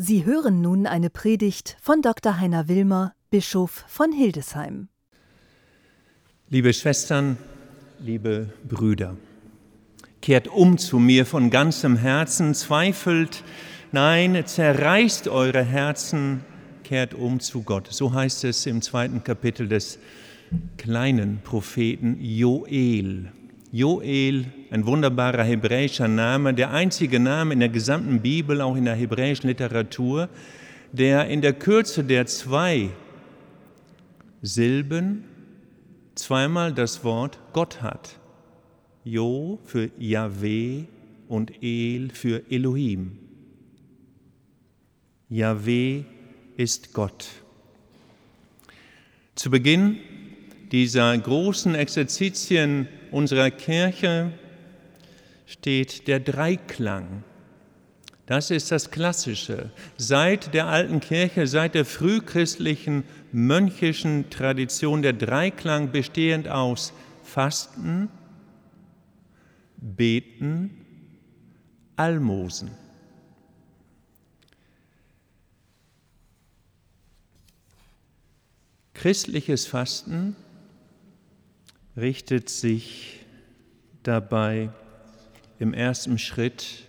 Sie hören nun eine Predigt von Dr. Heiner Wilmer, Bischof von Hildesheim. Liebe Schwestern, liebe Brüder, kehrt um zu mir von ganzem Herzen, zweifelt, nein, zerreißt eure Herzen, kehrt um zu Gott. So heißt es im zweiten Kapitel des kleinen Propheten Joel. Joel, ein wunderbarer hebräischer Name, der einzige Name in der gesamten Bibel, auch in der hebräischen Literatur, der in der Kürze der zwei Silben zweimal das Wort Gott hat. Jo für Yahweh und El für Elohim. Yahweh ist Gott. Zu Beginn dieser großen Exerzitien unserer Kirche steht der Dreiklang. Das ist das Klassische. Seit der alten Kirche, seit der frühchristlichen mönchischen Tradition der Dreiklang bestehend aus Fasten, Beten, Almosen. Christliches Fasten richtet sich dabei im ersten Schritt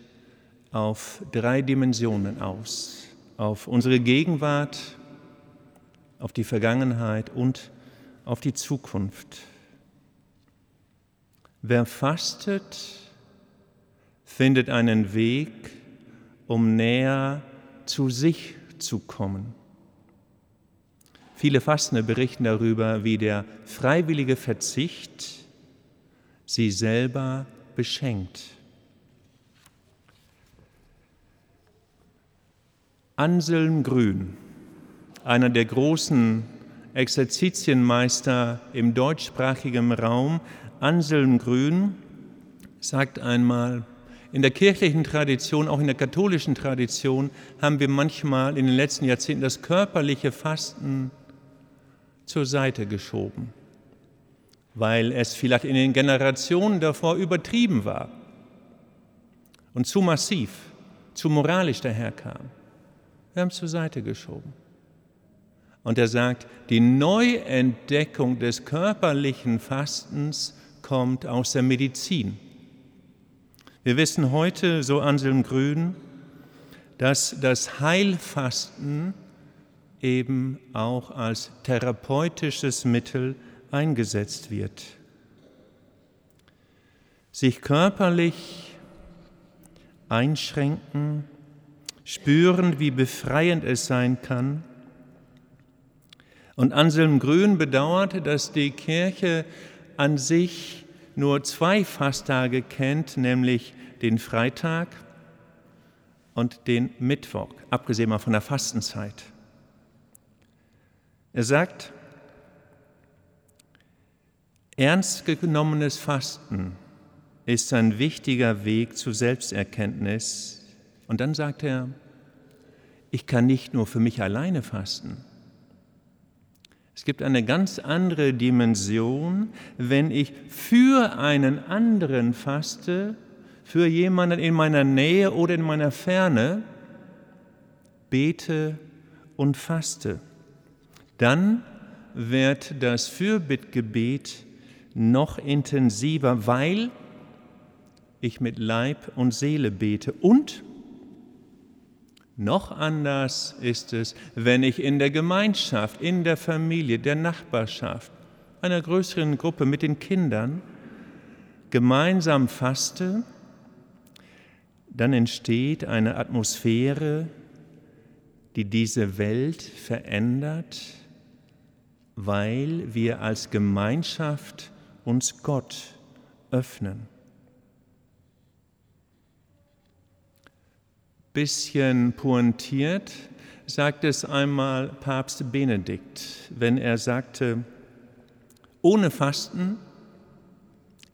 auf drei Dimensionen aus. Auf unsere Gegenwart, auf die Vergangenheit und auf die Zukunft. Wer fastet, findet einen Weg, um näher zu sich zu kommen. Viele Fastende berichten darüber, wie der freiwillige Verzicht sie selber beschenkt. Anselm Grün, einer der großen Exerzitienmeister im deutschsprachigen Raum, Anselm Grün, sagt einmal, in der kirchlichen Tradition, auch in der katholischen Tradition, haben wir manchmal in den letzten Jahrzehnten das körperliche Fasten zur Seite geschoben, weil es vielleicht in den Generationen davor übertrieben war und zu massiv, zu moralisch daherkam. Wir haben es zur Seite geschoben. Und er sagt, die Neuentdeckung des körperlichen Fastens kommt aus der Medizin. Wir wissen heute, so Anselm Grün, dass das Heilfasten eben auch als therapeutisches Mittel eingesetzt wird. Sich körperlich einschränken, spüren, wie befreiend es sein kann. Und Anselm Grün bedauert, dass die Kirche an sich nur zwei Fasttage kennt, nämlich den Freitag und den Mittwoch, abgesehen mal von der Fastenzeit. Er sagt, ernst genommenes Fasten ist ein wichtiger Weg zur Selbsterkenntnis. Und dann sagt er, ich kann nicht nur für mich alleine fasten. Es gibt eine ganz andere Dimension, wenn ich für einen anderen faste, für jemanden in meiner Nähe oder in meiner Ferne, bete und faste dann wird das Fürbittgebet noch intensiver, weil ich mit Leib und Seele bete. Und noch anders ist es, wenn ich in der Gemeinschaft, in der Familie, der Nachbarschaft, einer größeren Gruppe mit den Kindern gemeinsam faste, dann entsteht eine Atmosphäre, die diese Welt verändert, weil wir als Gemeinschaft uns Gott öffnen. Bisschen pointiert sagt es einmal Papst Benedikt, wenn er sagte, ohne Fasten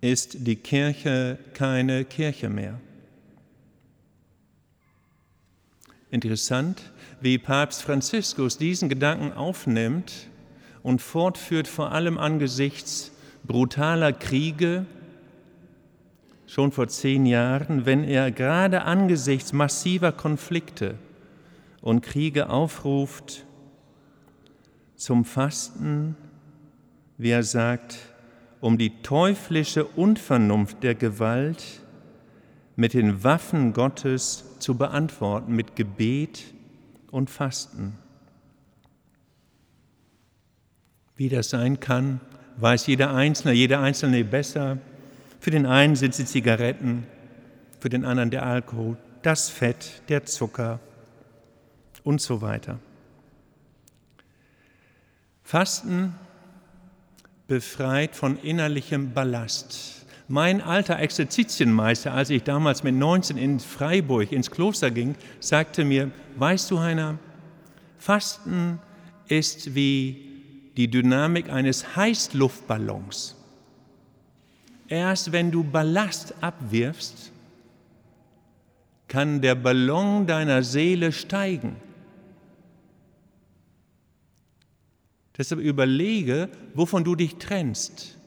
ist die Kirche keine Kirche mehr. Interessant, wie Papst Franziskus diesen Gedanken aufnimmt und fortführt, vor allem angesichts brutaler Kriege, schon vor zehn Jahren, wenn er gerade angesichts massiver Konflikte und Kriege aufruft zum Fasten, wie er sagt, um die teuflische Unvernunft der Gewalt mit den Waffen Gottes zu beantworten, mit Gebet und Fasten. Wie das sein kann, weiß jeder Einzelne, jeder Einzelne besser. Für den einen sind es Zigaretten, für den anderen der Alkohol, das Fett, der Zucker und so weiter. Fasten befreit von innerlichem Ballast. Mein alter Exerzitienmeister, als ich damals mit 19 in Freiburg ins Kloster ging, sagte mir, weißt du, Heiner, Fasten ist wie die Dynamik eines Heißluftballons. Erst wenn du Ballast abwirfst, kann der Ballon deiner Seele steigen. Deshalb überlege, wovon du dich trennst.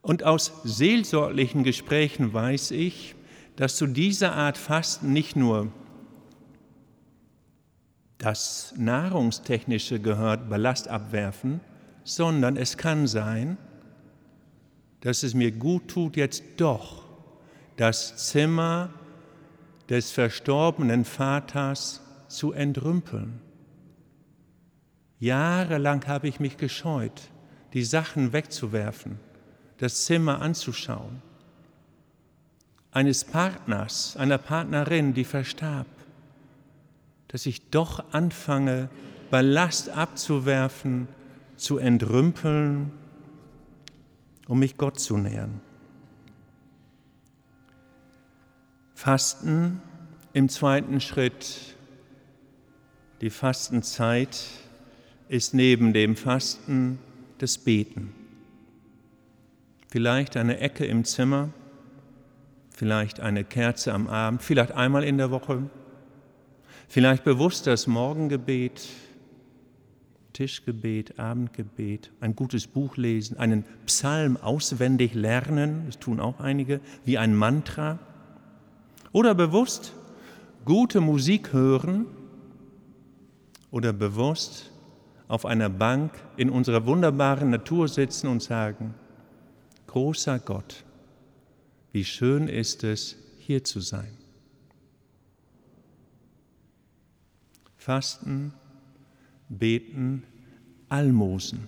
Und aus seelsorglichen Gesprächen weiß ich, dass zu dieser Art Fasten nicht nur das Nahrungstechnische gehört, Ballast abwerfen, sondern es kann sein, dass es mir gut tut, jetzt doch das Zimmer des verstorbenen Vaters zu entrümpeln. Jahrelang habe ich mich gescheut, die Sachen wegzuwerfen, das Zimmer anzuschauen. Eines Partners, einer Partnerin, die verstarb dass ich doch anfange, Ballast abzuwerfen, zu entrümpeln, um mich Gott zu nähern. Fasten im zweiten Schritt. Die Fastenzeit ist neben dem Fasten das Beten. Vielleicht eine Ecke im Zimmer, vielleicht eine Kerze am Abend, vielleicht einmal in der Woche, Vielleicht bewusst das Morgengebet, Tischgebet, Abendgebet, ein gutes Buch lesen, einen Psalm auswendig lernen, das tun auch einige, wie ein Mantra. Oder bewusst gute Musik hören oder bewusst auf einer Bank in unserer wunderbaren Natur sitzen und sagen, großer Gott, wie schön ist es, hier zu sein. Fasten, Beten, Almosen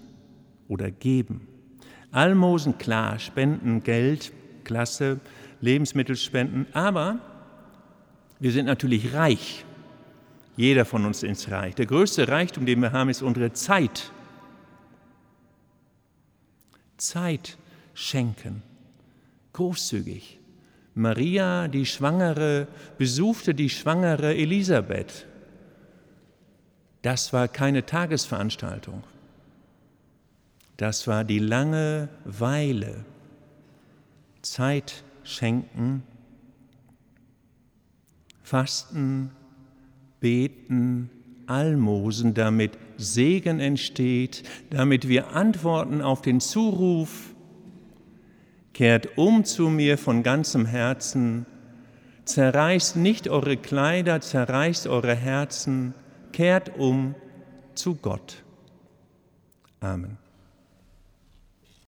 oder Geben. Almosen, klar, Spenden, Geld, klasse, Lebensmittelspenden, aber wir sind natürlich reich. Jeder von uns ist reich. Der größte Reichtum, den wir haben, ist unsere Zeit. Zeit schenken, großzügig. Maria, die Schwangere, besuchte die schwangere Elisabeth das war keine Tagesveranstaltung. Das war die lange Weile. Zeit schenken, fasten, beten, Almosen, damit Segen entsteht, damit wir antworten auf den Zuruf, kehrt um zu mir von ganzem Herzen, zerreißt nicht eure Kleider, zerreißt eure Herzen, kehrt um zu Gott. Amen.